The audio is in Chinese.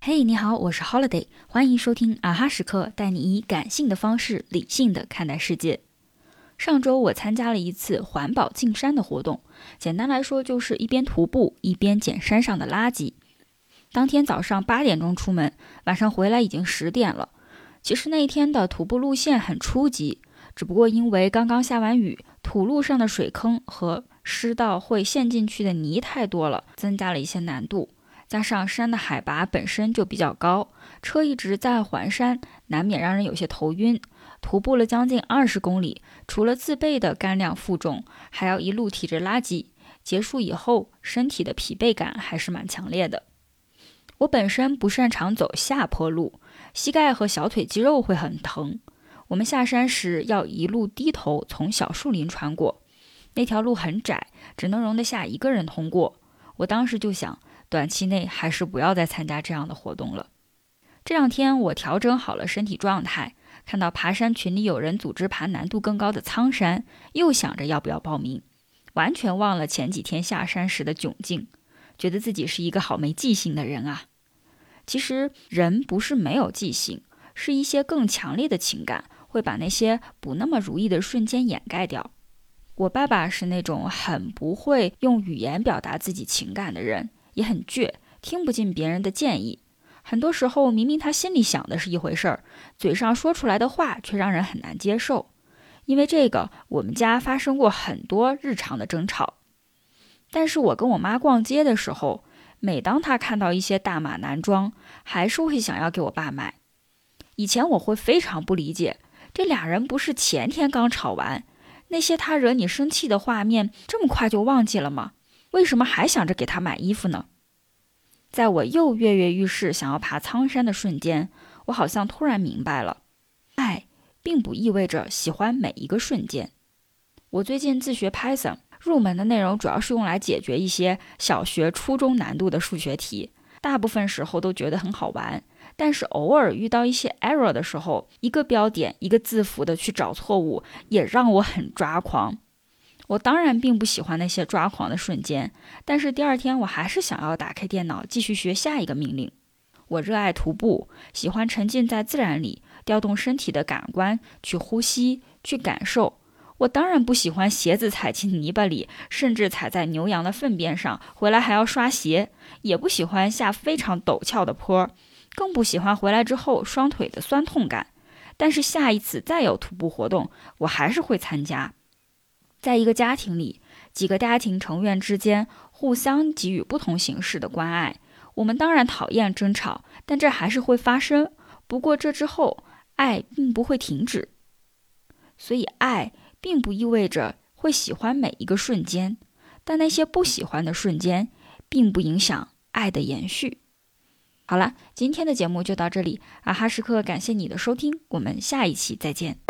嘿，你好，我是 Holiday，欢迎收听啊哈时刻，带你以感性的方式理性的看待世界。上周我参加了一次环保进山的活动，简单来说就是一边徒步一边捡山上的垃圾。当天早上八点钟出门，晚上回来已经十点了。其实那一天的徒步路线很初级，只不过因为刚刚下完雨，土路上的水坑和湿到会陷进去的泥太多了，增加了一些难度。加上山的海拔本身就比较高，车一直在环山，难免让人有些头晕。徒步了将近二十公里，除了自备的干粮负重，还要一路提着垃圾。结束以后，身体的疲惫感还是蛮强烈的。我本身不擅长走下坡路，膝盖和小腿肌肉会很疼。我们下山时要一路低头从小树林穿过，那条路很窄，只能容得下一个人通过。我当时就想。短期内还是不要再参加这样的活动了。这两天我调整好了身体状态，看到爬山群里有人组织爬难度更高的苍山，又想着要不要报名，完全忘了前几天下山时的窘境，觉得自己是一个好没记性的人啊。其实人不是没有记性，是一些更强烈的情感会把那些不那么如意的瞬间掩盖掉。我爸爸是那种很不会用语言表达自己情感的人。也很倔，听不进别人的建议。很多时候，明明他心里想的是一回事儿，嘴上说出来的话却让人很难接受。因为这个，我们家发生过很多日常的争吵。但是我跟我妈逛街的时候，每当她看到一些大码男装，还是会想要给我爸买。以前我会非常不理解，这俩人不是前天刚吵完，那些他惹你生气的画面，这么快就忘记了吗？为什么还想着给他买衣服呢？在我又跃跃欲试想要爬苍山的瞬间，我好像突然明白了，爱并不意味着喜欢每一个瞬间。我最近自学 Python，入门的内容主要是用来解决一些小学、初中难度的数学题，大部分时候都觉得很好玩。但是偶尔遇到一些 error 的时候，一个标点一个字符的去找错误，也让我很抓狂。我当然并不喜欢那些抓狂的瞬间，但是第二天我还是想要打开电脑继续学下一个命令。我热爱徒步，喜欢沉浸在自然里，调动身体的感官去呼吸、去感受。我当然不喜欢鞋子踩进泥巴里，甚至踩在牛羊的粪便上，回来还要刷鞋。也不喜欢下非常陡峭的坡，更不喜欢回来之后双腿的酸痛感。但是下一次再有徒步活动，我还是会参加。在一个家庭里，几个家庭成员之间互相给予不同形式的关爱。我们当然讨厌争吵，但这还是会发生。不过这之后，爱并不会停止。所以，爱并不意味着会喜欢每一个瞬间，但那些不喜欢的瞬间，并不影响爱的延续。好了，今天的节目就到这里。阿哈时刻，感谢你的收听，我们下一期再见。